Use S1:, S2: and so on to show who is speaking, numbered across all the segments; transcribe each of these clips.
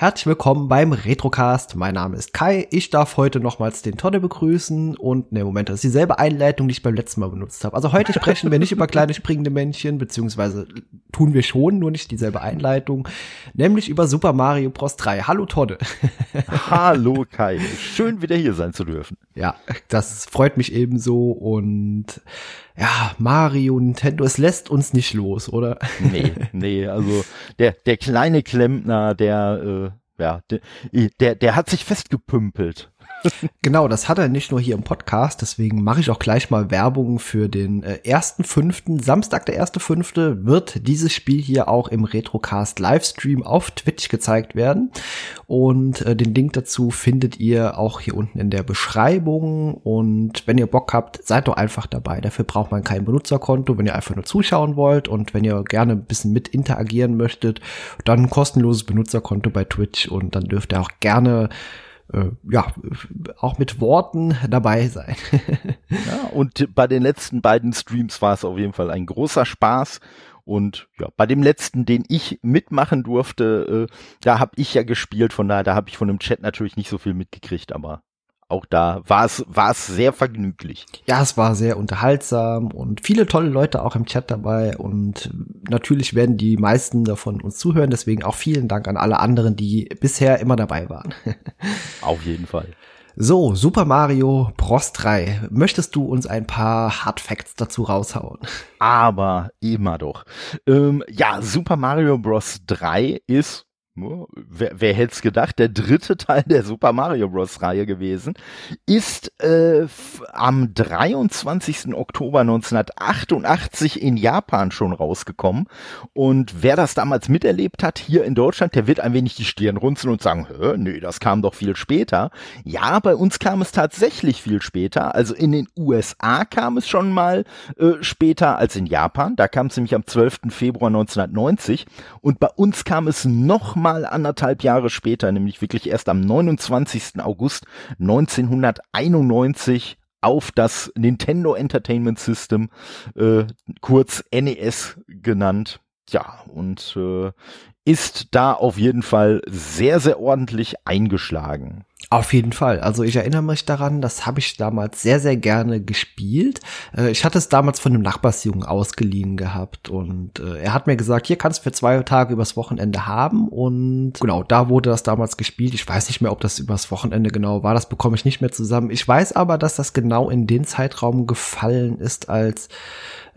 S1: Herzlich willkommen beim Retrocast. Mein Name ist Kai. Ich darf heute nochmals den Tonne begrüßen und ne Moment, das ist dieselbe Einleitung, die ich beim letzten Mal benutzt habe. Also heute sprechen wir nicht über kleine springende Männchen, beziehungsweise tun wir schon, nur nicht dieselbe Einleitung, nämlich über Super Mario Bros. 3. Hallo Tonne.
S2: Hallo Kai. Schön wieder hier sein zu dürfen.
S1: Ja, das freut mich ebenso und ja, Mario, Nintendo, es lässt uns nicht los, oder?
S2: Nee, nee, also der, der kleine Klempner, der, äh, ja, der, der, der hat sich festgepümpelt.
S1: genau, das hat er nicht nur hier im Podcast, deswegen mache ich auch gleich mal Werbung für den äh, ersten fünften. Samstag, der erste fünfte, wird dieses Spiel hier auch im Retrocast Livestream auf Twitch gezeigt werden. Und äh, den Link dazu findet ihr auch hier unten in der Beschreibung. Und wenn ihr Bock habt, seid doch einfach dabei. Dafür braucht man kein Benutzerkonto, wenn ihr einfach nur zuschauen wollt. Und wenn ihr gerne ein bisschen mit interagieren möchtet, dann ein kostenloses Benutzerkonto bei Twitch. Und dann dürft ihr auch gerne ja, auch mit Worten dabei sein.
S2: ja, und bei den letzten beiden Streams war es auf jeden Fall ein großer Spaß. Und ja, bei dem letzten, den ich mitmachen durfte, äh, da habe ich ja gespielt, von daher, da habe ich von dem Chat natürlich nicht so viel mitgekriegt, aber auch da war es, war es sehr vergnüglich.
S1: Ja, es war sehr unterhaltsam und viele tolle Leute auch im Chat dabei und natürlich werden die meisten davon uns zuhören, deswegen auch vielen Dank an alle anderen, die bisher immer dabei waren.
S2: Auf jeden Fall.
S1: So, Super Mario Bros 3. Möchtest du uns ein paar Hard Facts dazu raushauen?
S2: Aber immer doch. Ähm, ja, Super Mario Bros 3 ist wer, wer hätte es gedacht, der dritte Teil der Super Mario Bros. Reihe gewesen, ist äh, am 23. Oktober 1988 in Japan schon rausgekommen. Und wer das damals miterlebt hat, hier in Deutschland, der wird ein wenig die Stirn runzeln und sagen, Hö, nee, das kam doch viel später. Ja, bei uns kam es tatsächlich viel später. Also in den USA kam es schon mal äh, später als in Japan. Da kam es nämlich am 12. Februar 1990. Und bei uns kam es noch mal anderthalb Jahre später, nämlich wirklich erst am 29. August 1991 auf das Nintendo Entertainment System, äh, kurz NES genannt. Ja, und äh, ist da auf jeden Fall sehr, sehr ordentlich eingeschlagen.
S1: Auf jeden Fall. Also ich erinnere mich daran, das habe ich damals sehr, sehr gerne gespielt. Äh, ich hatte es damals von einem Nachbarsjungen ausgeliehen gehabt und äh, er hat mir gesagt, hier kannst du für zwei Tage übers Wochenende haben und genau, da wurde das damals gespielt. Ich weiß nicht mehr, ob das übers Wochenende genau war, das bekomme ich nicht mehr zusammen. Ich weiß aber, dass das genau in den Zeitraum gefallen ist, als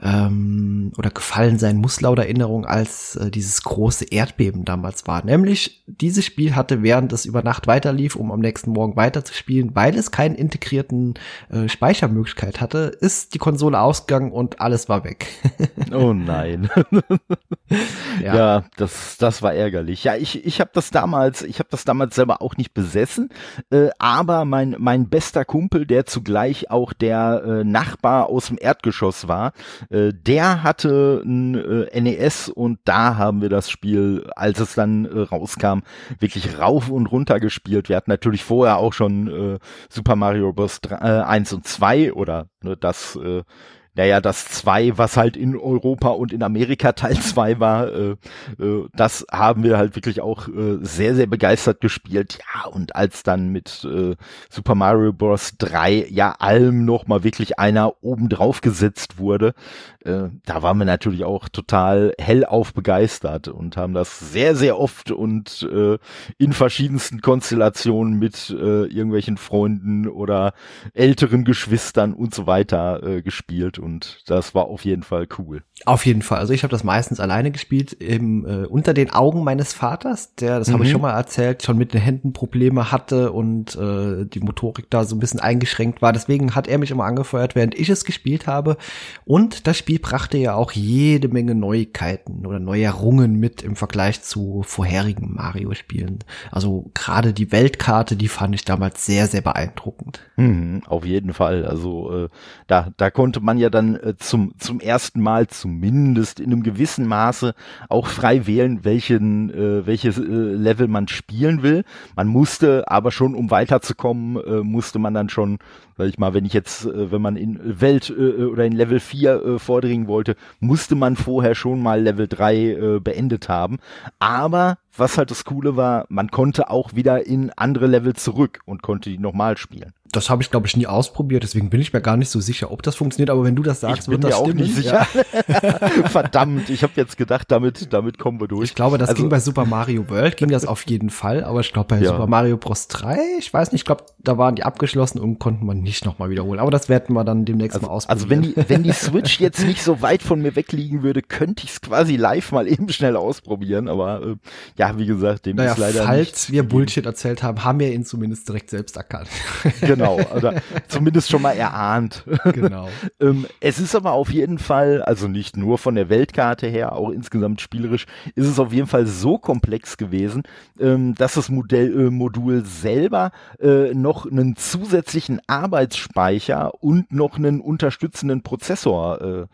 S1: ähm, oder gefallen sein muss laut Erinnerung, als äh, dieses große Erdbeben damals war. Nämlich, dieses Spiel hatte, während es über Nacht weiterlief, um am nächsten Morgen weiterzuspielen, weil es keinen integrierten äh, Speichermöglichkeit hatte, ist die Konsole ausgegangen und alles war weg.
S2: oh nein. ja. ja, das, das war ärgerlich. Ja, ich, ich habe das damals, ich habe das damals selber auch nicht besessen, äh, aber mein, mein bester Kumpel, der zugleich auch der äh, Nachbar aus dem Erdgeschoss war, äh, der hatte ein äh, NES und da haben wir das Spiel, als es dann äh, rauskam, wirklich rauf und runter gespielt. Wir hatten natürlich vorher auch schon äh, Super Mario Bros. 3, äh, 1 und 2 oder ne, das äh, naja, das 2, was halt in Europa und in Amerika Teil 2 war, äh, äh, das haben wir halt wirklich auch äh, sehr, sehr begeistert gespielt. Ja, und als dann mit äh, Super Mario Bros. 3 ja allem noch mal wirklich einer oben drauf gesetzt wurde, äh, da waren wir natürlich auch total hellauf begeistert und haben das sehr, sehr oft und äh, in verschiedensten Konstellationen mit äh, irgendwelchen Freunden oder älteren Geschwistern und so weiter äh, gespielt und das war auf jeden Fall cool.
S1: Auf jeden Fall. Also ich habe das meistens alleine gespielt, eben äh, unter den Augen meines Vaters, der, das mhm. habe ich schon mal erzählt, schon mit den Händen Probleme hatte und äh, die Motorik da so ein bisschen eingeschränkt war. Deswegen hat er mich immer angefeuert, während ich es gespielt habe. Und das Spiel brachte ja auch jede Menge Neuigkeiten oder Neuerungen mit im Vergleich zu vorherigen Mario-Spielen. Also gerade die Weltkarte, die fand ich damals sehr, sehr beeindruckend.
S2: Mhm, auf jeden Fall. Also äh, da, da konnte man ja dann äh, zum, zum ersten Mal zumindest in einem gewissen Maße auch frei wählen, welchen, äh, welches äh, Level man spielen will. Man musste aber schon, um weiterzukommen, äh, musste man dann schon Sag ich mal, wenn ich jetzt, äh, wenn man in Welt äh, oder in Level 4 äh, vordringen wollte, musste man vorher schon mal Level 3 äh, beendet haben. Aber was halt das Coole war, man konnte auch wieder in andere Level zurück und konnte die nochmal spielen
S1: das habe ich, glaube ich, nie ausprobiert, deswegen bin ich mir gar nicht so sicher, ob das funktioniert, aber wenn du das sagst,
S2: ich bin
S1: wird das
S2: mir auch
S1: stimmen.
S2: nicht sicher. Ja. Verdammt, ich habe jetzt gedacht, damit, damit kommen wir durch.
S1: Ich glaube, das also, ging bei Super Mario World, ging das auf jeden Fall, aber ich glaube bei ja. Super Mario Bros. 3, ich weiß nicht, ich glaube, da waren die abgeschlossen und konnten man nicht nochmal wiederholen. Aber das werden wir dann demnächst
S2: also,
S1: mal ausprobieren.
S2: Also wenn die, wenn die Switch jetzt nicht so weit von mir wegliegen würde, könnte ich es quasi live mal eben schnell ausprobieren, aber äh, ja, wie gesagt, dem
S1: naja,
S2: ist leider
S1: falls wir Bullshit erzählt haben, haben wir ihn zumindest direkt selbst erkannt.
S2: Genau, oder zumindest schon mal erahnt.
S1: Genau.
S2: ähm, es ist aber auf jeden Fall, also nicht nur von der Weltkarte her, auch insgesamt spielerisch, ist es auf jeden Fall so komplex gewesen, ähm, dass das Modell, äh, Modul selber äh, noch einen zusätzlichen Arbeitsspeicher und noch einen unterstützenden Prozessor äh,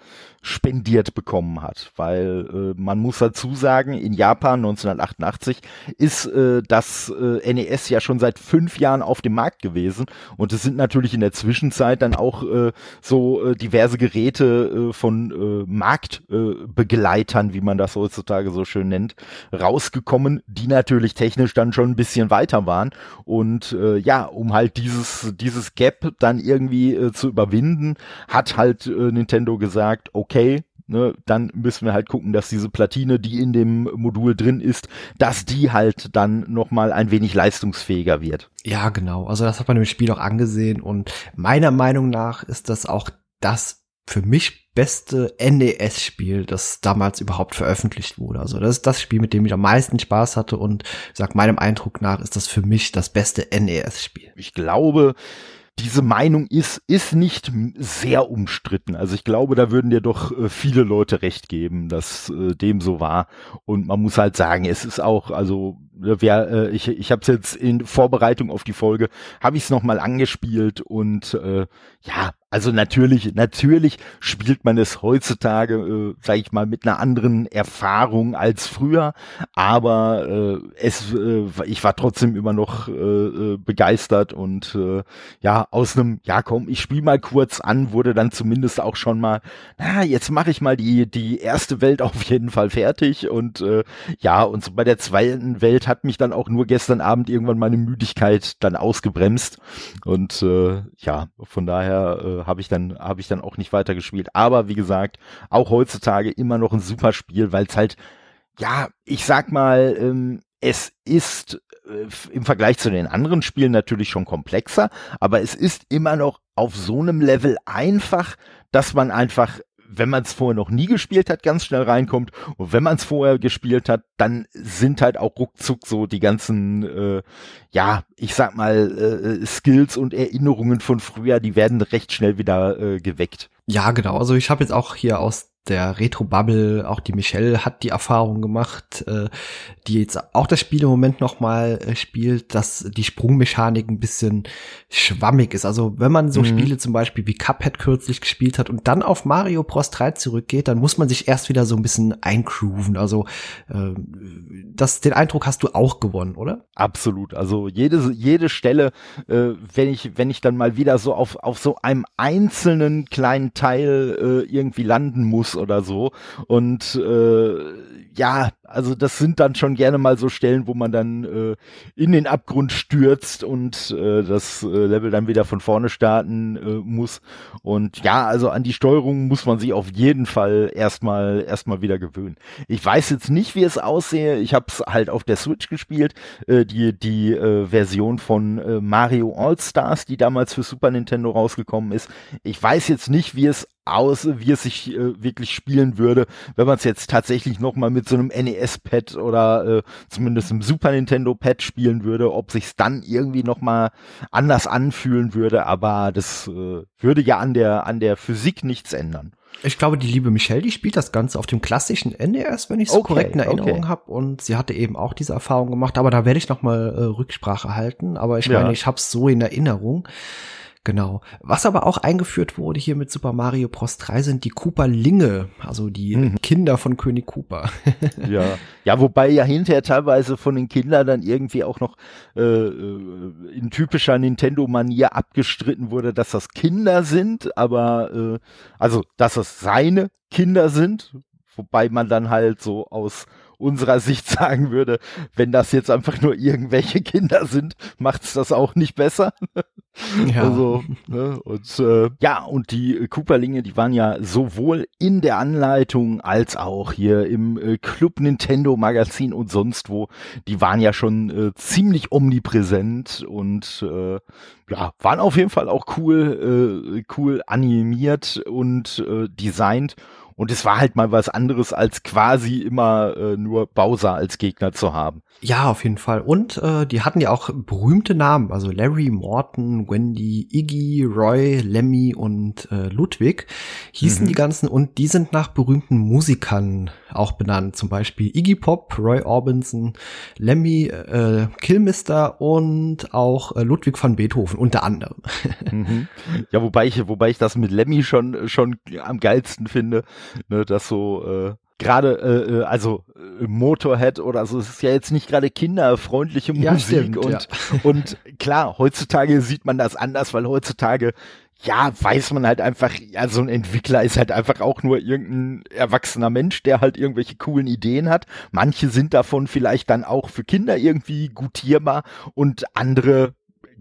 S2: spendiert bekommen hat, weil äh, man muss dazu sagen, in Japan 1988 ist äh, das äh, NES ja schon seit fünf Jahren auf dem Markt gewesen. Und es sind natürlich in der Zwischenzeit dann auch äh, so äh, diverse Geräte äh, von äh, Marktbegleitern, äh, wie man das heutzutage so schön nennt, rausgekommen, die natürlich technisch dann schon ein bisschen weiter waren. Und äh, ja, um halt dieses dieses Gap dann irgendwie äh, zu überwinden, hat halt äh, Nintendo gesagt, okay, okay, ne, dann müssen wir halt gucken, dass diese Platine, die in dem Modul drin ist, dass die halt dann nochmal ein wenig leistungsfähiger wird.
S1: Ja, genau. Also das hat man im Spiel auch angesehen und meiner Meinung nach ist das auch das für mich beste NES-Spiel, das damals überhaupt veröffentlicht wurde. Also das ist das Spiel, mit dem ich am meisten Spaß hatte und sag meinem Eindruck nach ist das für mich das beste NES-Spiel.
S2: Ich glaube, diese Meinung ist, ist nicht sehr umstritten. Also ich glaube, da würden dir doch äh, viele Leute recht geben, dass äh, dem so war. Und man muss halt sagen, es ist auch, also wer, äh, ich, ich habe es jetzt in Vorbereitung auf die Folge, habe ich es nochmal angespielt und äh, ja, also natürlich, natürlich spielt man es heutzutage, äh, sage ich mal, mit einer anderen Erfahrung als früher, aber äh, es, äh, ich war trotzdem immer noch äh, äh, begeistert und äh, ja, aus einem, ja komm, ich spiele mal kurz an, wurde dann zumindest auch schon mal, na, jetzt mache ich mal die, die erste Welt auf jeden Fall fertig und äh, ja, und so bei der zweiten Welt hat mich dann auch nur gestern Abend irgendwann meine Müdigkeit dann ausgebremst und äh, ja, von daher äh, habe ich dann habe ich dann auch nicht weiter gespielt. Aber wie gesagt, auch heutzutage immer noch ein super Spiel, weil es halt ja, ich sag mal, ähm, es ist äh, im Vergleich zu den anderen Spielen natürlich schon komplexer, aber es ist immer noch auf so einem Level einfach, dass man einfach wenn man es vorher noch nie gespielt hat, ganz schnell reinkommt. Und wenn man es vorher gespielt hat, dann sind halt auch ruckzuck so die ganzen, äh, ja, ich sag mal, äh, Skills und Erinnerungen von früher, die werden recht schnell wieder äh, geweckt.
S1: Ja, genau. Also ich habe jetzt auch hier aus der Retro-Bubble, auch die Michelle hat die Erfahrung gemacht, äh, die jetzt auch das Spiel im Moment noch mal äh, spielt, dass die Sprungmechanik ein bisschen schwammig ist. Also wenn man so mhm. Spiele zum Beispiel wie Cuphead kürzlich gespielt hat und dann auf Mario Bros. 3 zurückgeht, dann muss man sich erst wieder so ein bisschen eingrooven. Also äh, das, den Eindruck hast du auch gewonnen, oder?
S2: Absolut. Also jede, jede Stelle, äh, wenn ich, wenn ich dann mal wieder so auf, auf so einem einzelnen kleinen Teil äh, irgendwie landen muss oder so. Und äh, ja, also das sind dann schon gerne mal so Stellen, wo man dann äh, in den Abgrund stürzt und äh, das äh, Level dann wieder von vorne starten äh, muss. Und ja, also an die Steuerung muss man sich auf jeden Fall erstmal erstmal wieder gewöhnen. Ich weiß jetzt nicht, wie es aussehe. Ich habe es halt auf der Switch gespielt, äh, die die äh, Version von äh, Mario All Stars, die damals für Super Nintendo rausgekommen ist. Ich weiß jetzt nicht, wie es aus, wie es sich äh, wirklich spielen würde, wenn man es jetzt tatsächlich noch mal mit so einem NES-Pad oder äh, zumindest einem Super Nintendo-Pad spielen würde, ob sich's dann irgendwie noch mal anders anfühlen würde, aber das äh, würde ja an der an der Physik nichts ändern.
S1: Ich glaube, die liebe Michelle, die spielt das Ganze auf dem klassischen NES, wenn ich es okay, korrekt in Erinnerung okay. habe. Und sie hatte eben auch diese Erfahrung gemacht. Aber da werde ich noch mal äh, Rücksprache halten. Aber ich ja. meine, ich habe es so in Erinnerung. Genau. Was aber auch eingeführt wurde hier mit Super Mario Bros. 3 sind die Koopa-Linge, also die mhm. Kinder von König Koopa.
S2: ja. ja, wobei ja hinterher teilweise von den Kindern dann irgendwie auch noch äh, äh, in typischer Nintendo-Manier abgestritten wurde, dass das Kinder sind, aber äh, also dass das seine Kinder sind, wobei man dann halt so aus unserer Sicht sagen würde, wenn das jetzt einfach nur irgendwelche Kinder sind, macht's das auch nicht besser. Ja. Also, ne, und äh, ja, und die Cooperlinge, die waren ja sowohl in der Anleitung als auch hier im äh, Club Nintendo Magazin und sonst wo, die waren ja schon äh, ziemlich omnipräsent und äh, ja, waren auf jeden Fall auch cool, äh, cool animiert und äh, designt und es war halt mal was anderes, als quasi immer äh, nur Bowser als Gegner zu haben.
S1: Ja, auf jeden Fall. Und äh, die hatten ja auch berühmte Namen, also Larry, Morton, Wendy, Iggy, Roy, Lemmy und äh, Ludwig hießen mhm. die ganzen und die sind nach berühmten Musikern auch benannt. Zum Beispiel Iggy Pop, Roy Orbison, Lemmy, äh, Killmister und auch äh, Ludwig van Beethoven unter anderem.
S2: Mhm. Ja, wobei ich, wobei ich das mit Lemmy schon schon am geilsten finde, ne, dass so äh, gerade äh, äh, also äh, Motorhead oder so, es ist ja jetzt nicht gerade kinderfreundliche Musik ja, stimmt, und ja. und klar, heutzutage sieht man das anders, weil heutzutage ja, weiß man halt einfach, ja, so ein Entwickler ist halt einfach auch nur irgendein erwachsener Mensch, der halt irgendwelche coolen Ideen hat. Manche sind davon vielleicht dann auch für Kinder irgendwie gutierbar und andere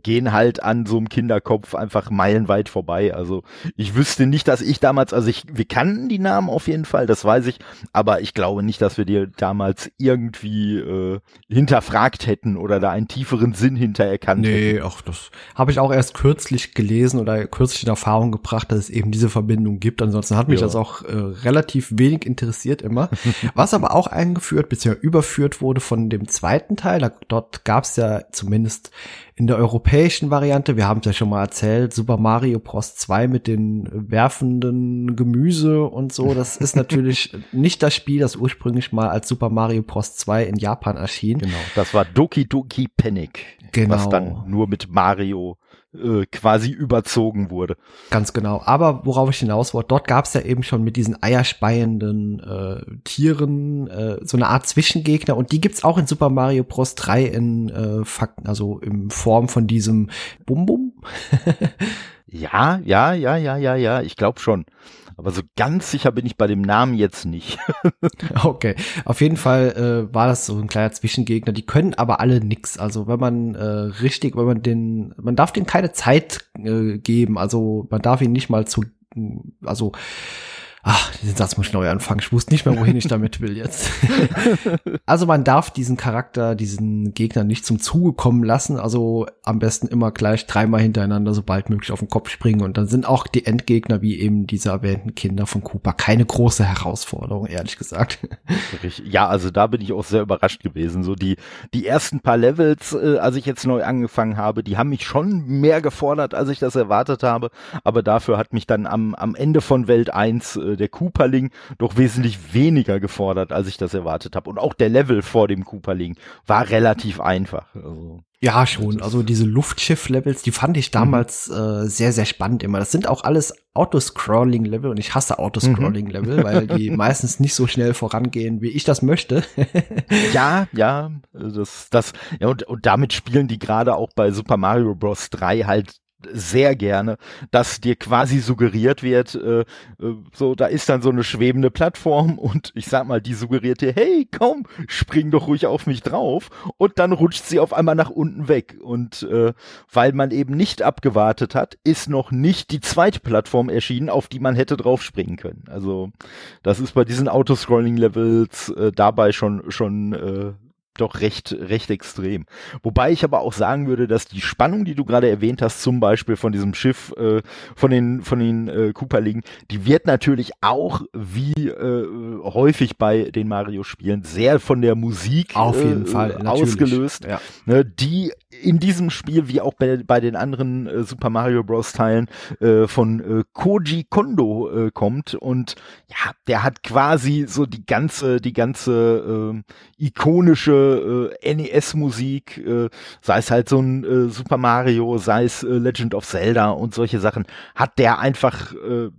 S2: gehen halt an so einem Kinderkopf einfach meilenweit vorbei. Also ich wüsste nicht, dass ich damals, also ich, wir kannten die Namen auf jeden Fall, das weiß ich, aber ich glaube nicht, dass wir die damals irgendwie äh, hinterfragt hätten oder da einen tieferen Sinn hinter erkannt
S1: nee, hätten. ach, das habe ich auch erst kürzlich gelesen oder kürzlich in Erfahrung gebracht, dass es eben diese Verbindung gibt. Ansonsten hat mich ja. das auch äh, relativ wenig interessiert immer. Was aber auch eingeführt bzw. überführt wurde von dem zweiten Teil, da, dort gab es ja zumindest in der europäischen Variante, wir haben es ja schon mal erzählt, Super Mario Bros. 2 mit den werfenden Gemüse und so, das ist natürlich nicht das Spiel, das ursprünglich mal als Super Mario Bros. 2 in Japan erschien.
S2: Genau, das war Doki Doki Panic. Genau. Was dann nur mit Mario äh, quasi überzogen wurde.
S1: Ganz genau. Aber worauf ich hinaus wollte, dort gab es ja eben schon mit diesen eierspeienden äh, Tieren äh, so eine Art Zwischengegner und die gibt's auch in Super Mario Bros. 3 in äh, Fakten, also in Form von diesem Bum Bum.
S2: ja, ja, ja, ja, ja, ja, ich glaube schon. Aber so ganz sicher bin ich bei dem Namen jetzt nicht.
S1: okay, auf jeden Fall äh, war das so ein kleiner Zwischengegner. Die können aber alle nix. Also wenn man äh, richtig, wenn man den, man darf denen keine Zeit äh, geben. Also man darf ihn nicht mal zu, also Ach, diesen Satz muss ich neu anfangen. Ich wusste nicht mehr, wohin ich damit will jetzt. also man darf diesen Charakter, diesen Gegner nicht zum Zuge kommen lassen. Also am besten immer gleich dreimal hintereinander, sobald möglich, auf den Kopf springen. Und dann sind auch die Endgegner, wie eben diese erwähnten Kinder von Cooper, keine große Herausforderung, ehrlich gesagt.
S2: Ja, also da bin ich auch sehr überrascht gewesen. So die, die ersten paar Levels, äh, als ich jetzt neu angefangen habe, die haben mich schon mehr gefordert, als ich das erwartet habe. Aber dafür hat mich dann am, am Ende von Welt 1 äh, der Cooperling doch wesentlich weniger gefordert, als ich das erwartet habe. Und auch der Level vor dem Cooperling war relativ einfach. Also,
S1: ja, schon. Also diese Luftschiff-Levels, die fand ich damals mhm. äh, sehr, sehr spannend immer. Das sind auch alles Autoscrolling-Level und ich hasse Autoscrolling-Level, mhm. weil die meistens nicht so schnell vorangehen, wie ich das möchte.
S2: ja, ja, das, das, ja, und, und damit spielen die gerade auch bei Super Mario Bros. 3 halt sehr gerne, dass dir quasi suggeriert wird, äh, äh, so da ist dann so eine schwebende Plattform und ich sag mal, die suggeriert dir, hey, komm, spring doch ruhig auf mich drauf und dann rutscht sie auf einmal nach unten weg und äh, weil man eben nicht abgewartet hat, ist noch nicht die zweite Plattform erschienen, auf die man hätte drauf springen können. Also das ist bei diesen Autoscrolling-Levels äh, dabei schon schon äh, doch recht, recht extrem. Wobei ich aber auch sagen würde, dass die Spannung, die du gerade erwähnt hast, zum Beispiel von diesem Schiff, äh, von den, von den äh, Cooperlingen, die wird natürlich auch, wie äh, häufig bei den Mario-Spielen, sehr von der Musik
S1: Auf jeden äh, Fall,
S2: ausgelöst. Ja. Ne, die in diesem Spiel, wie auch bei, bei den anderen äh, Super Mario Bros. Teilen, äh, von äh, Koji Kondo äh, kommt und ja, der hat quasi so die ganze, die ganze äh, ikonische äh, NES-Musik, äh, sei es halt so ein äh, Super Mario, sei es äh, Legend of Zelda und solche Sachen, hat der einfach äh, äh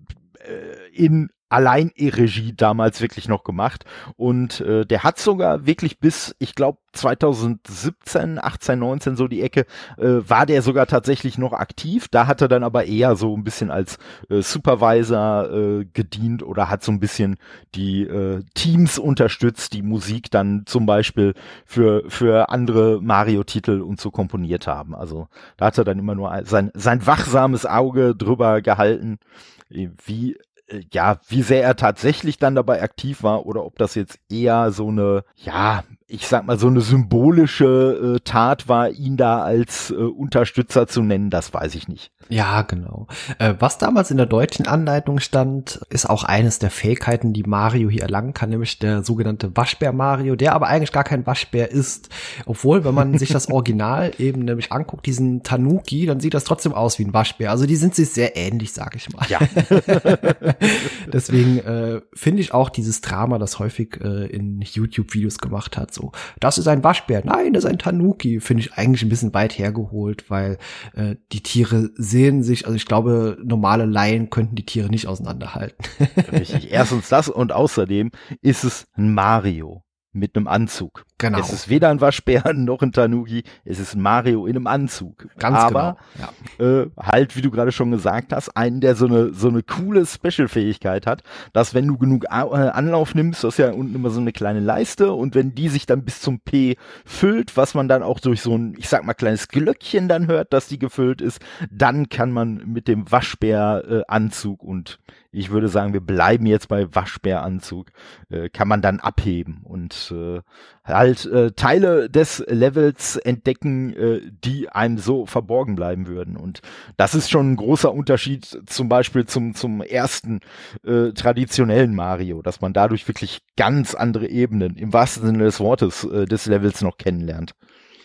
S2: in allein E-Regie damals wirklich noch gemacht und äh, der hat sogar wirklich bis ich glaube 2017, 18, 19 so die Ecke äh, war der sogar tatsächlich noch aktiv. Da hat er dann aber eher so ein bisschen als äh, Supervisor äh, gedient oder hat so ein bisschen die äh, Teams unterstützt, die Musik dann zum Beispiel für für andere Mario-Titel und so komponiert haben. Also da hat er dann immer nur sein sein wachsames Auge drüber gehalten wie ja, wie sehr er tatsächlich dann dabei aktiv war oder ob das jetzt eher so eine, ja, ich sag mal, so eine symbolische äh, Tat war, ihn da als äh, Unterstützer zu nennen, das weiß ich nicht.
S1: Ja, genau. Äh, was damals in der deutschen Anleitung stand, ist auch eines der Fähigkeiten, die Mario hier erlangen kann, nämlich der sogenannte Waschbär Mario, der aber eigentlich gar kein Waschbär ist. Obwohl, wenn man sich das Original eben nämlich anguckt, diesen Tanuki, dann sieht das trotzdem aus wie ein Waschbär. Also die sind sich sehr ähnlich, sag ich mal. Ja. Deswegen äh, finde ich auch dieses Drama, das häufig äh, in YouTube-Videos gemacht hat, so, das ist ein Waschbär, nein, das ist ein Tanuki, finde ich eigentlich ein bisschen weit hergeholt, weil äh, die Tiere sehen sich, also ich glaube, normale Laien könnten die Tiere nicht auseinanderhalten.
S2: Richtig, erstens das und außerdem ist es ein Mario mit einem Anzug. Genau. Es ist weder ein Waschbär noch ein Tanuki, es ist Mario in einem Anzug. Ganz Aber genau. ja. äh, halt, wie du gerade schon gesagt hast, einen, der so eine so eine coole Special-Fähigkeit hat, dass wenn du genug äh, Anlauf nimmst, das ist ja unten immer so eine kleine Leiste und wenn die sich dann bis zum P füllt, was man dann auch durch so ein, ich sag mal, kleines Glöckchen dann hört, dass die gefüllt ist, dann kann man mit dem Waschbär-Anzug äh, und ich würde sagen, wir bleiben jetzt bei Waschbäranzug, äh, kann man dann abheben und äh, halt äh, Teile des Levels entdecken, äh, die einem so verborgen bleiben würden. Und das ist schon ein großer Unterschied zum Beispiel zum, zum ersten äh, traditionellen Mario, dass man dadurch wirklich ganz andere Ebenen im wahrsten Sinne des Wortes äh, des Levels noch kennenlernt.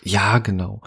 S1: Ja, genau.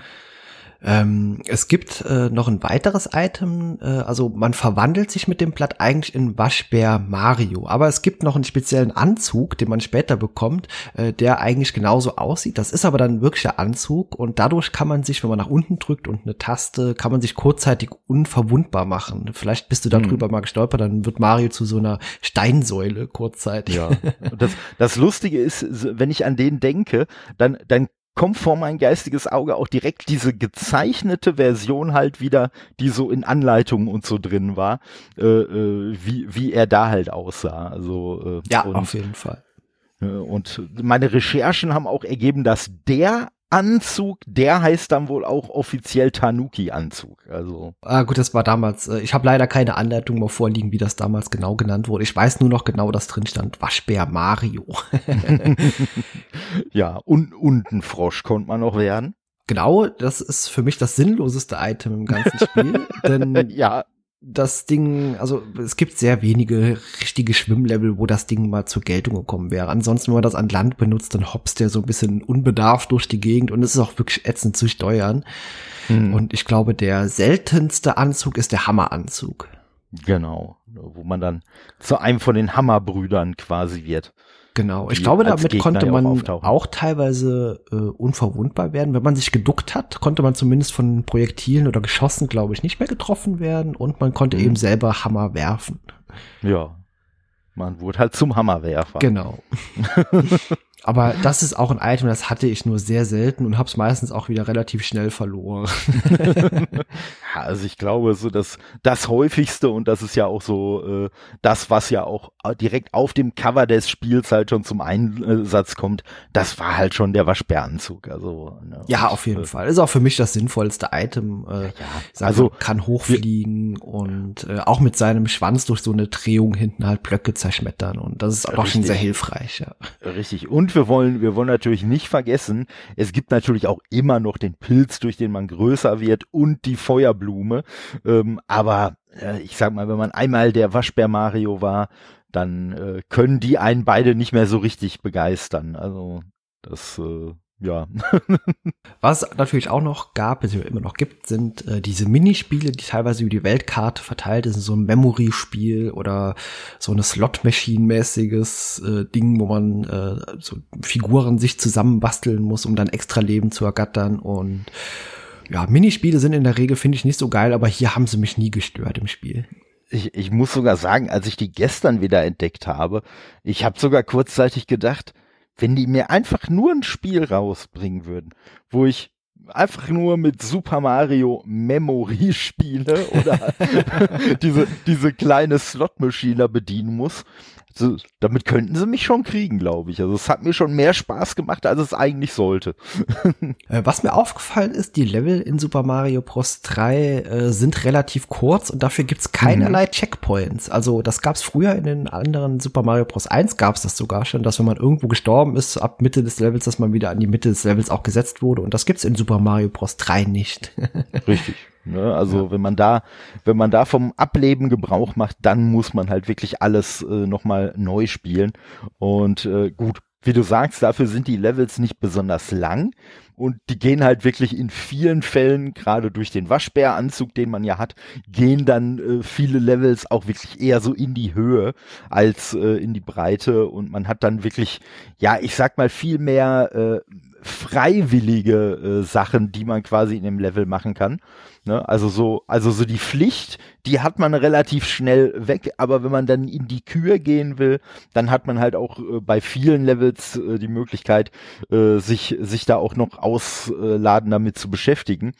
S1: Ähm, es gibt äh, noch ein weiteres Item, äh, also man verwandelt sich mit dem Blatt eigentlich in Waschbär Mario, aber es gibt noch einen speziellen Anzug, den man später bekommt, äh, der eigentlich genauso aussieht. Das ist aber dann ein wirklicher Anzug und dadurch kann man sich, wenn man nach unten drückt und eine Taste, kann man sich kurzzeitig unverwundbar machen. Vielleicht bist du darüber hm. mal gestolpert, dann wird Mario zu so einer Steinsäule kurzzeitig.
S2: Ja. Das, das Lustige ist, wenn ich an den denke, dann, dann kommt vor mein geistiges Auge auch direkt diese gezeichnete Version halt wieder, die so in Anleitungen und so drin war, äh, äh, wie, wie er da halt aussah. Also,
S1: äh, ja, und, auf jeden Fall.
S2: Äh, und meine Recherchen haben auch ergeben, dass der Anzug, der heißt dann wohl auch offiziell Tanuki-Anzug. Also.
S1: Ah, gut, das war damals. Äh, ich habe leider keine Anleitung mehr vorliegen, wie das damals genau genannt wurde. Ich weiß nur noch genau, dass drin stand Waschbär Mario.
S2: ja, und, und ein Frosch konnte man noch werden.
S1: Genau, das ist für mich das sinnloseste Item im ganzen Spiel. denn ja das Ding, also es gibt sehr wenige richtige Schwimmlevel, wo das Ding mal zur Geltung gekommen wäre. Ansonsten, wenn man das an Land benutzt, dann hopst der so ein bisschen unbedarft durch die Gegend und es ist auch wirklich ätzend zu steuern. Hm. Und ich glaube, der seltenste Anzug ist der Hammeranzug.
S2: Genau, wo man dann zu einem von den Hammerbrüdern quasi wird.
S1: Genau, ich glaube, damit Gegner konnte man auch, auch teilweise äh, unverwundbar werden. Wenn man sich geduckt hat, konnte man zumindest von Projektilen oder Geschossen, glaube ich, nicht mehr getroffen werden und man konnte mhm. eben selber Hammer werfen.
S2: Ja, man wurde halt zum Hammerwerfer.
S1: Genau. Aber das ist auch ein Item, das hatte ich nur sehr selten und habe es meistens auch wieder relativ schnell verloren.
S2: also ich glaube, so das, das häufigste und das ist ja auch so äh, das, was ja auch direkt auf dem Cover des Spiels halt schon zum Einsatz kommt, das war halt schon der Waschbäranzug. Also
S1: ne, ja, auf jeden äh, Fall. Ist auch für mich das sinnvollste Item. Äh, ja, sage, also kann hochfliegen und äh, auch mit seinem Schwanz durch so eine Drehung hinten halt Blöcke zerschmettern und das ist auch schon sehr hilfreich. Ja.
S2: Richtig. Und wir wollen, wir wollen natürlich nicht vergessen, es gibt natürlich auch immer noch den Pilz, durch den man größer wird und die Feuerblume. Ähm, aber äh, ich sag mal, wenn man einmal der Waschbär Mario war, dann äh, können die einen beide nicht mehr so richtig begeistern. Also das äh, ja.
S1: Was natürlich auch noch gab, es immer noch gibt, sind äh, diese Minispiele, die teilweise über die Weltkarte verteilt sind, so ein Memory-Spiel oder so eine Slot-Machine-mäßiges äh, Ding, wo man äh, so Figuren sich zusammenbasteln muss, um dann extra Leben zu ergattern und ja, Minispiele sind in der Regel, finde ich, nicht so geil, aber hier haben sie mich nie gestört im Spiel.
S2: Ich, ich muss sogar sagen, als ich die gestern wieder entdeckt habe, ich habe sogar kurzzeitig gedacht, wenn die mir einfach nur ein Spiel rausbringen würden, wo ich einfach nur mit Super Mario Memory spiele oder diese, diese kleine Slotmaschine bedienen muss, so, damit könnten sie mich schon kriegen, glaube ich. Also es hat mir schon mehr Spaß gemacht, als es eigentlich sollte.
S1: Äh, was mir aufgefallen ist, die Level in Super Mario Bros. 3 äh, sind relativ kurz und dafür gibt's keinerlei mhm. Checkpoints. Also das gab's früher in den anderen Super Mario Bros. 1 gab's das sogar schon, dass wenn man irgendwo gestorben ist, ab Mitte des Levels, dass man wieder an die Mitte des Levels auch gesetzt wurde. Und das gibt's in Super Mario Bros. 3 nicht.
S2: Richtig. Ne? Also ja. wenn man da, wenn man da vom Ableben Gebrauch macht, dann muss man halt wirklich alles äh, nochmal neu spielen. Und äh, gut, wie du sagst, dafür sind die Levels nicht besonders lang und die gehen halt wirklich in vielen Fällen, gerade durch den Waschbäranzug, den man ja hat, gehen dann äh, viele Levels auch wirklich eher so in die Höhe als äh, in die Breite und man hat dann wirklich, ja, ich sag mal viel mehr äh, freiwillige äh, Sachen, die man quasi in dem Level machen kann. Ne? Also so, also so die Pflicht, die hat man relativ schnell weg, aber wenn man dann in die Kür gehen will, dann hat man halt auch äh, bei vielen Levels äh, die Möglichkeit, äh, sich, sich da auch noch ausladen damit zu beschäftigen.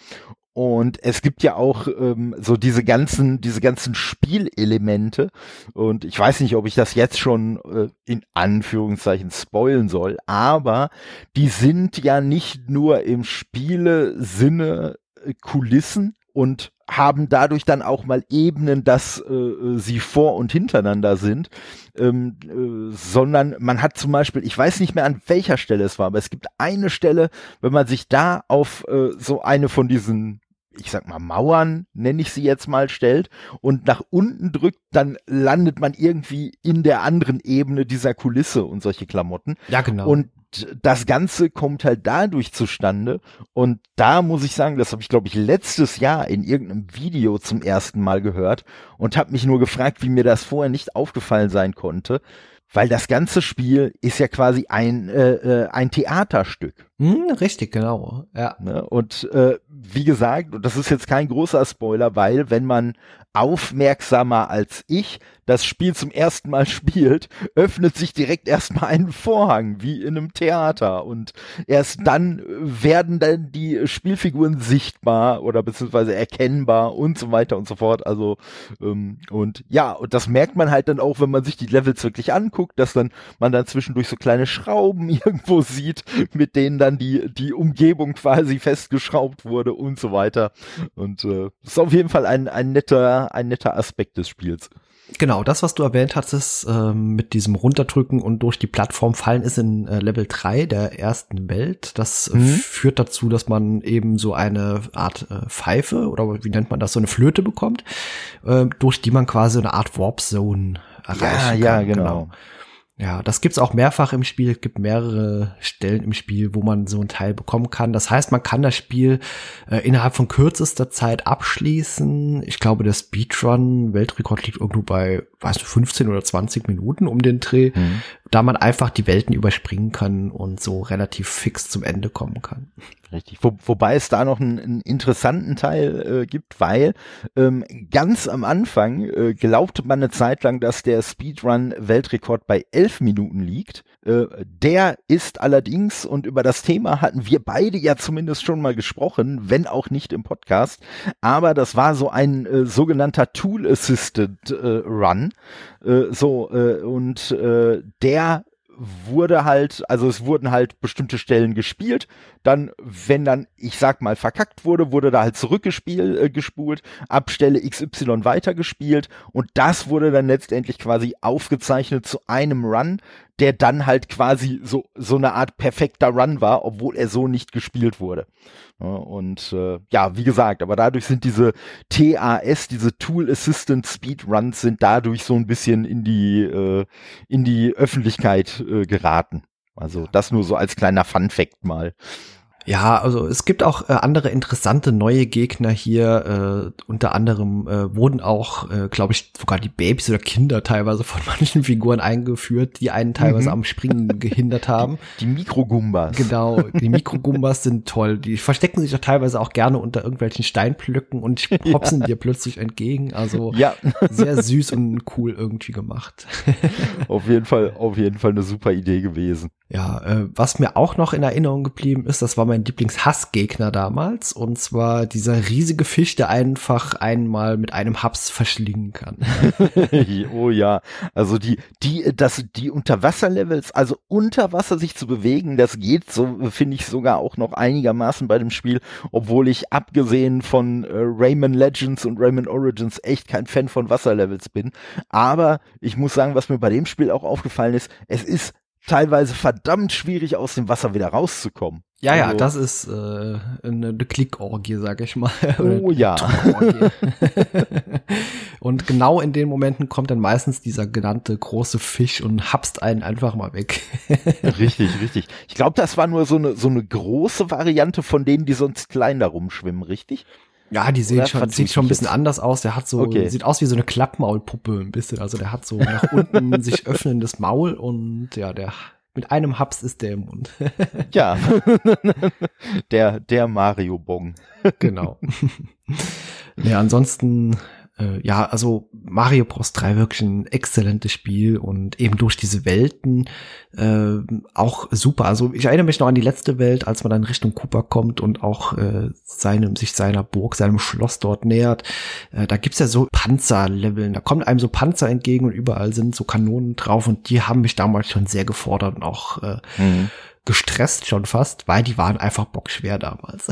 S2: Und es gibt ja auch ähm, so diese ganzen, diese ganzen Spielelemente. Und ich weiß nicht, ob ich das jetzt schon äh, in Anführungszeichen spoilen soll, aber die sind ja nicht nur im Spiele-Sinne äh, Kulissen und haben dadurch dann auch mal Ebenen, dass äh, sie vor und hintereinander sind, ähm, äh, sondern man hat zum Beispiel, ich weiß nicht mehr an welcher Stelle es war, aber es gibt eine Stelle, wenn man sich da auf äh, so eine von diesen ich sag mal, Mauern, nenne ich sie jetzt mal, stellt und nach unten drückt, dann landet man irgendwie in der anderen Ebene dieser Kulisse und solche Klamotten.
S1: Ja, genau.
S2: Und das Ganze kommt halt dadurch zustande. Und da muss ich sagen, das habe ich, glaube ich, letztes Jahr in irgendeinem Video zum ersten Mal gehört und habe mich nur gefragt, wie mir das vorher nicht aufgefallen sein konnte weil das ganze Spiel ist ja quasi ein, äh, äh, ein Theaterstück.
S1: Hm, richtig, genau. Ja.
S2: Ne? Und äh, wie gesagt, und das ist jetzt kein großer Spoiler, weil wenn man aufmerksamer als ich das Spiel zum ersten Mal spielt, öffnet sich direkt erstmal ein Vorhang, wie in einem Theater. Und erst dann werden dann die Spielfiguren sichtbar oder beziehungsweise erkennbar und so weiter und so fort. Also, ähm, und ja, und das merkt man halt dann auch, wenn man sich die Levels wirklich anguckt, dass dann man dann zwischendurch so kleine Schrauben irgendwo sieht, mit denen dann die, die Umgebung quasi festgeschraubt wurde und so weiter. Und äh, ist auf jeden Fall ein, ein netter, ein netter Aspekt des Spiels.
S1: Genau, das, was du erwähnt hattest, äh, mit diesem Runterdrücken und durch die Plattform fallen, ist in äh, Level 3 der ersten Welt. Das mhm. führt dazu, dass man eben so eine Art äh, Pfeife oder wie nennt man das, so eine Flöte bekommt, äh, durch die man quasi eine Art Warp Zone erreichen ja, kann. Ja, genau. genau. Ja, das gibt's auch mehrfach im Spiel. Es gibt mehrere Stellen im Spiel, wo man so ein Teil bekommen kann. Das heißt, man kann das Spiel äh, innerhalb von kürzester Zeit abschließen. Ich glaube, der Speedrun-Weltrekord liegt irgendwo bei, weißt du, 15 oder 20 Minuten um den Dreh, mhm. da man einfach die Welten überspringen kann und so relativ fix zum Ende kommen kann.
S2: Richtig. Wo, wobei es da noch einen, einen interessanten Teil äh, gibt, weil ähm, ganz am Anfang äh, glaubte man eine Zeit lang, dass der Speedrun-Weltrekord bei elf Minuten liegt. Äh, der ist allerdings, und über das Thema hatten wir beide ja zumindest schon mal gesprochen, wenn auch nicht im Podcast, aber das war so ein äh, sogenannter Tool-Assisted äh, Run. Äh, so, äh, und äh, der wurde halt, also es wurden halt bestimmte Stellen gespielt. Dann, wenn dann, ich sag mal, verkackt wurde, wurde da halt zurückgespielt, äh, gespult, ab Stelle XY weitergespielt und das wurde dann letztendlich quasi aufgezeichnet zu einem Run, der dann halt quasi so, so eine Art perfekter Run war, obwohl er so nicht gespielt wurde. Und äh, ja, wie gesagt, aber dadurch sind diese TAS, diese Tool Assistant Speed Runs, sind dadurch so ein bisschen in die, äh, in die Öffentlichkeit äh, geraten. Also das nur so als kleiner Fun Fact mal.
S1: Ja, also es gibt auch äh, andere interessante neue Gegner hier. Äh, unter anderem äh, wurden auch, äh, glaube ich, sogar die Babys oder Kinder teilweise von manchen Figuren eingeführt, die einen teilweise mhm. am Springen gehindert haben.
S2: Die, die Mikrogumbas.
S1: Genau, die Mikrogumbas sind toll. Die verstecken sich doch teilweise auch gerne unter irgendwelchen Steinplücken und popsen ja. dir plötzlich entgegen. Also ja. sehr süß und cool irgendwie gemacht.
S2: auf jeden Fall, auf jeden Fall eine super Idee gewesen.
S1: Ja, äh, was mir auch noch in Erinnerung geblieben ist, das war mein Lieblingshassgegner damals, und zwar dieser riesige Fisch, der einfach einmal mit einem Haps verschlingen kann.
S2: oh ja, also die, die, das, die Unterwasserlevels, also unter Wasser sich zu bewegen, das geht so, finde ich sogar auch noch einigermaßen bei dem Spiel, obwohl ich abgesehen von äh, Rayman Legends und Rayman Origins echt kein Fan von Wasserlevels bin. Aber ich muss sagen, was mir bei dem Spiel auch aufgefallen ist, es ist teilweise verdammt schwierig, aus dem Wasser wieder rauszukommen.
S1: Ja, also, ja, das ist äh, eine, eine Klickorgie, sag ich mal.
S2: Oh ja.
S1: und genau in den Momenten kommt dann meistens dieser genannte große Fisch und hapst einen einfach mal weg.
S2: richtig, richtig. Ich glaube, das war nur so eine, so eine große Variante von denen, die sonst klein da rumschwimmen, richtig?
S1: Ja, die sehen schon, sieht schon ein bisschen anders aus. Der hat so, okay. sieht aus wie so eine Klappmaulpuppe ein bisschen. Also der hat so nach unten sich öffnendes Maul und ja, der mit einem Haps ist der im Mund.
S2: ja, der, der Mario Bong.
S1: genau. ja, ansonsten äh, ja, also Mario Bros 3 wirklich ein exzellentes Spiel und eben durch diese Welten äh, auch super. Also ich erinnere mich noch an die letzte Welt, als man dann Richtung Cooper kommt und auch äh, seinem, sich seiner Burg, seinem Schloss dort nähert. Äh, da gibt's ja so Panzerleveln, da kommt einem so Panzer entgegen und überall sind so Kanonen drauf und die haben mich damals schon sehr gefordert und auch äh, mhm. gestresst schon fast, weil die waren einfach bockschwer damals.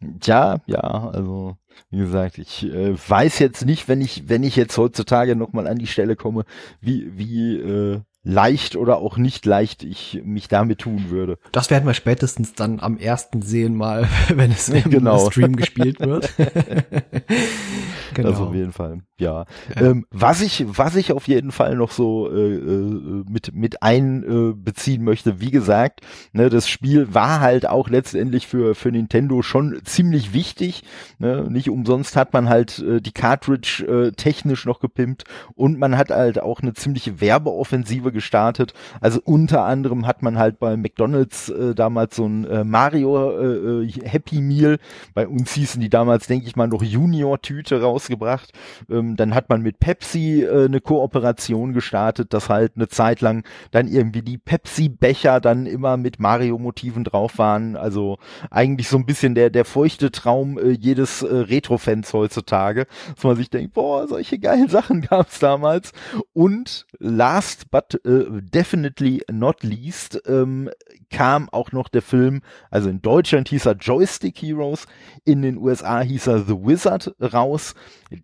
S2: ja, ja, also wie gesagt, ich äh, weiß jetzt nicht, wenn ich, wenn ich jetzt heutzutage nochmal an die Stelle komme, wie, wie äh, leicht oder auch nicht leicht ich mich damit tun würde.
S1: Das werden wir spätestens dann am ersten sehen mal, wenn es im genau. Stream gespielt wird.
S2: genau. Das auf jeden Fall. Ja. Ähm, was ich, was ich auf jeden Fall noch so äh, äh, mit mit einbeziehen äh, möchte, wie gesagt, ne, das Spiel war halt auch letztendlich für für Nintendo schon ziemlich wichtig. Ne? Nicht umsonst hat man halt äh, die Cartridge äh, technisch noch gepimpt und man hat halt auch eine ziemliche Werbeoffensive gestartet. Also unter anderem hat man halt bei McDonald's äh, damals so ein äh, Mario äh, äh Happy Meal. Bei uns hießen die damals, denke ich mal, noch Junior Tüte rausgebracht. Ähm, dann hat man mit Pepsi äh, eine Kooperation gestartet, dass halt eine Zeit lang dann irgendwie die Pepsi-Becher dann immer mit Mario-Motiven drauf waren. Also eigentlich so ein bisschen der, der feuchte Traum äh, jedes äh, Retro-Fans heutzutage, dass man sich denkt, boah, solche geilen Sachen gab's damals. Und last but äh, definitely not least ähm, kam auch noch der Film, also in Deutschland hieß er Joystick Heroes, in den USA hieß er The Wizard raus,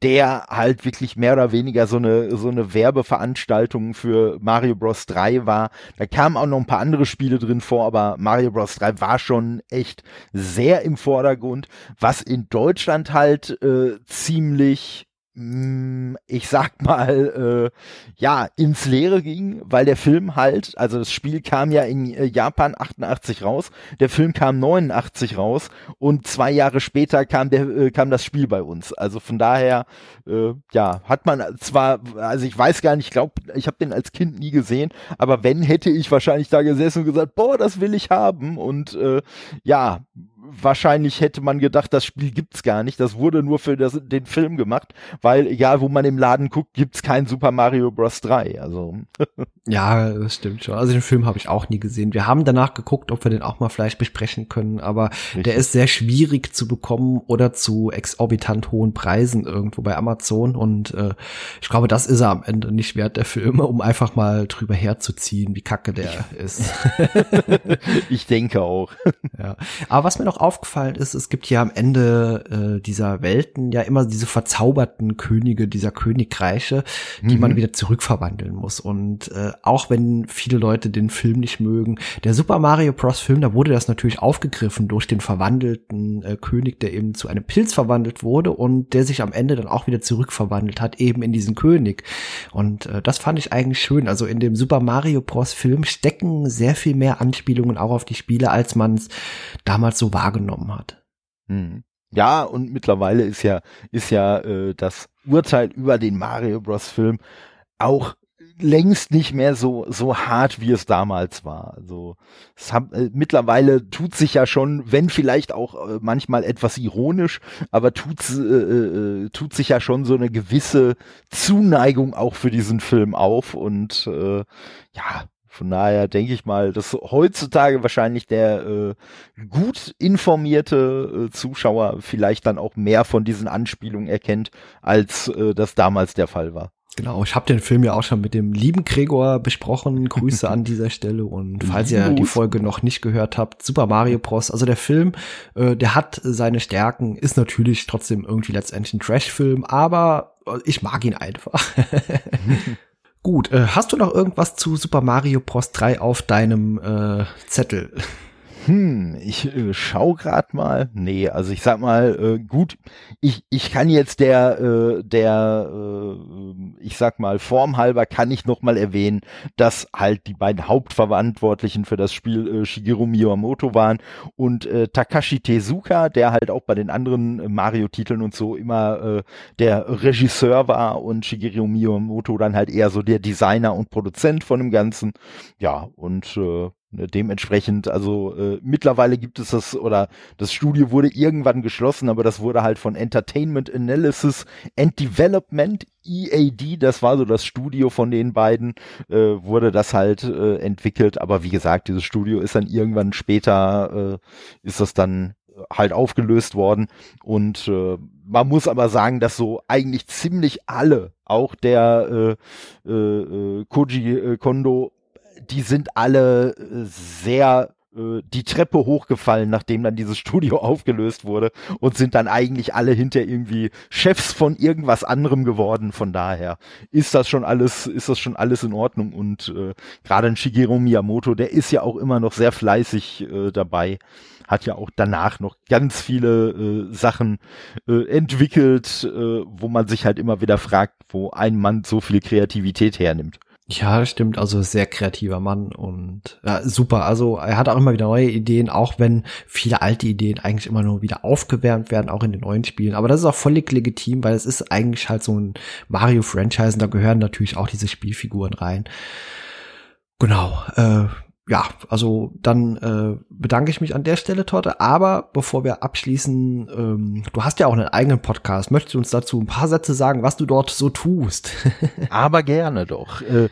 S2: der halt wirklich mehr oder weniger so eine, so eine Werbeveranstaltung für Mario Bros. 3 war. Da kamen auch noch ein paar andere Spiele drin vor, aber Mario Bros. 3 war schon echt sehr im Vordergrund, was in Deutschland halt äh, ziemlich ich sag mal, äh, ja, ins Leere ging, weil der Film halt, also das Spiel kam ja in äh, Japan 88 raus, der Film kam 89 raus und zwei Jahre später kam der, äh, kam das Spiel bei uns. Also von daher, äh, ja, hat man zwar, also ich weiß gar nicht, ich glaube, ich habe den als Kind nie gesehen, aber wenn, hätte ich wahrscheinlich da gesessen und gesagt, boah, das will ich haben und äh, ja, wahrscheinlich hätte man gedacht, das Spiel gibt's gar nicht. Das wurde nur für das, den Film gemacht, weil egal wo man im Laden guckt, gibt's kein Super Mario Bros. 3. Also
S1: ja, das stimmt schon. Also den Film habe ich auch nie gesehen. Wir haben danach geguckt, ob wir den auch mal vielleicht besprechen können, aber Richtig. der ist sehr schwierig zu bekommen oder zu exorbitant hohen Preisen irgendwo bei Amazon und äh, ich glaube, das ist er am Ende nicht wert der Filme, um einfach mal drüber herzuziehen, wie kacke der ist.
S2: ich denke auch.
S1: Ja. Aber was mir noch aufgefallen ist, es gibt ja am Ende äh, dieser Welten ja immer diese verzauberten Könige dieser Königreiche, die mhm. man wieder zurückverwandeln muss. Und äh, auch wenn viele Leute den Film nicht mögen, der Super Mario Bros. Film, da wurde das natürlich aufgegriffen durch den verwandelten äh, König, der eben zu einem Pilz verwandelt wurde und der sich am Ende dann auch wieder zurückverwandelt hat, eben in diesen König. Und äh, das fand ich eigentlich schön. Also in dem Super Mario Bros. Film stecken sehr viel mehr Anspielungen auch auf die Spiele, als man es damals so wahrgenommen hat.
S2: Hm. Ja, und mittlerweile ist ja, ist ja äh, das Urteil über den Mario Bros. Film auch längst nicht mehr so so hart wie es damals war. Also es hat, äh, mittlerweile tut sich ja schon, wenn vielleicht auch äh, manchmal etwas ironisch, aber tut äh, äh, tut sich ja schon so eine gewisse Zuneigung auch für diesen Film auf und äh, ja von daher denke ich mal, dass heutzutage wahrscheinlich der äh, gut informierte äh, Zuschauer vielleicht dann auch mehr von diesen Anspielungen erkennt, als äh, das damals der Fall war.
S1: Genau, ich habe den Film ja auch schon mit dem lieben Gregor besprochen. Grüße an dieser Stelle und falls ihr die Folge noch nicht gehört habt, Super Mario Bros. Also der Film, äh, der hat seine Stärken, ist natürlich trotzdem irgendwie letztendlich ein Trash-Film, aber äh, ich mag ihn einfach. Gut, äh, hast du noch irgendwas zu Super Mario Bros. 3 auf deinem äh, Zettel?
S2: Hm, ich äh, schau grad mal. Nee, also ich sag mal, äh, gut, ich, ich kann jetzt der, äh, der, äh, ich sag mal, formhalber kann ich noch mal erwähnen, dass halt die beiden Hauptverantwortlichen für das Spiel äh, Shigeru Miyamoto waren und äh, Takashi Tezuka, der halt auch bei den anderen Mario-Titeln und so immer äh, der Regisseur war und Shigeru Miyamoto dann halt eher so der Designer und Produzent von dem Ganzen. Ja, und äh, dementsprechend, also äh, mittlerweile gibt es das oder das Studio wurde irgendwann geschlossen, aber das wurde halt von Entertainment Analysis and Development EAD, das war so das Studio von den beiden, äh, wurde das halt äh, entwickelt. Aber wie gesagt, dieses Studio ist dann irgendwann später, äh, ist das dann halt aufgelöst worden und äh, man muss aber sagen, dass so eigentlich ziemlich alle, auch der äh, äh, äh Koji äh, Kondo die sind alle äh, sehr äh, die Treppe hochgefallen, nachdem dann dieses Studio aufgelöst wurde und sind dann eigentlich alle hinter irgendwie Chefs von irgendwas anderem geworden. Von daher ist das schon alles, ist das schon alles in Ordnung und äh, gerade ein Shigeru Miyamoto, der ist ja auch immer noch sehr fleißig äh, dabei, hat ja auch danach noch ganz viele äh, Sachen äh, entwickelt, äh, wo man sich halt immer wieder fragt, wo ein Mann so viel Kreativität hernimmt.
S1: Ja, stimmt. Also sehr kreativer Mann und ja, super. Also er hat auch immer wieder neue Ideen, auch wenn viele alte Ideen eigentlich immer nur wieder aufgewärmt werden, auch in den neuen Spielen. Aber das ist auch völlig legitim, weil es ist eigentlich halt so ein Mario-Franchise und da gehören natürlich auch diese Spielfiguren rein. Genau. Äh, ja, also dann äh, bedanke ich mich an der Stelle, Torte. Aber bevor wir abschließen, ähm, du hast ja auch einen eigenen Podcast. Möchtest du uns dazu ein paar Sätze sagen, was du dort so tust?
S2: Aber gerne doch. Äh,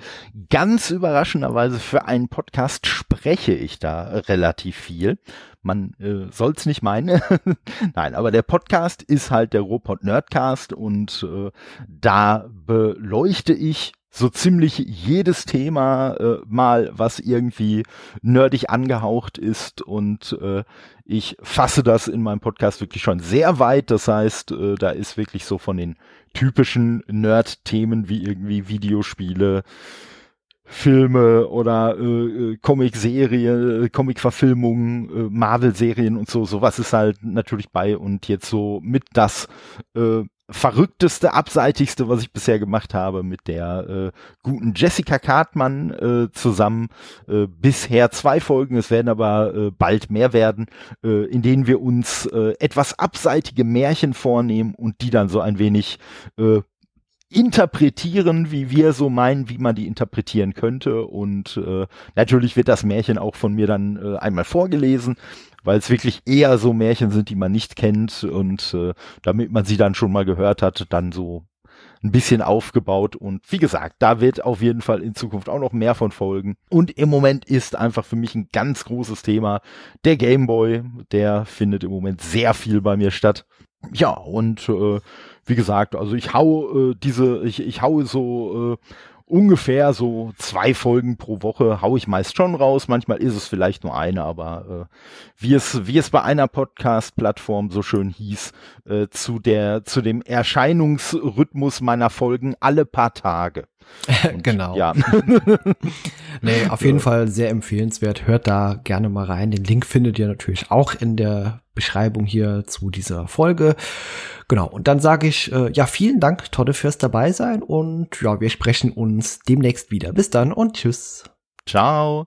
S2: ganz überraschenderweise für einen Podcast spreche ich da relativ viel. Man äh, soll's nicht meinen. Nein, aber der Podcast ist halt der Robot Nerdcast und äh, da beleuchte ich so ziemlich jedes Thema äh, mal, was irgendwie nerdig angehaucht ist. Und äh, ich fasse das in meinem Podcast wirklich schon sehr weit. Das heißt, äh, da ist wirklich so von den typischen Nerd-Themen wie irgendwie Videospiele, Filme oder äh, äh Comic-Serie, Comic-Verfilmungen, äh, Marvel-Serien und so, sowas ist halt natürlich bei. Und jetzt so mit das äh, verrückteste, abseitigste, was ich bisher gemacht habe mit der äh, guten Jessica Cartman äh, zusammen. Äh, bisher zwei Folgen, es werden aber äh, bald mehr werden, äh, in denen wir uns äh, etwas abseitige Märchen vornehmen und die dann so ein wenig äh, interpretieren, wie wir so meinen, wie man die interpretieren könnte. Und äh, natürlich wird das Märchen auch von mir dann äh, einmal vorgelesen weil es wirklich eher so Märchen sind, die man nicht kennt und äh, damit man sie dann schon mal gehört hat, dann so ein bisschen aufgebaut und wie gesagt, da wird auf jeden Fall in Zukunft auch noch mehr von folgen. Und im Moment ist einfach für mich ein ganz großes Thema der Gameboy, der findet im Moment sehr viel bei mir statt. Ja, und äh, wie gesagt, also ich hau äh, diese, ich, ich hau so äh, ungefähr so zwei Folgen pro Woche hau ich meist schon raus. Manchmal ist es vielleicht nur eine, aber äh, wie es wie es bei einer Podcast-Plattform so schön hieß, äh, zu der zu dem Erscheinungsrhythmus meiner Folgen alle paar Tage.
S1: Und, genau. Ja. nee, auf jeden Fall sehr empfehlenswert. Hört da gerne mal rein. Den Link findet ihr natürlich auch in der Beschreibung hier zu dieser Folge. Genau, und dann sage ich, äh, ja, vielen Dank, Todde, fürs dabei sein und ja, wir sprechen uns demnächst wieder. Bis dann und tschüss.
S2: Ciao.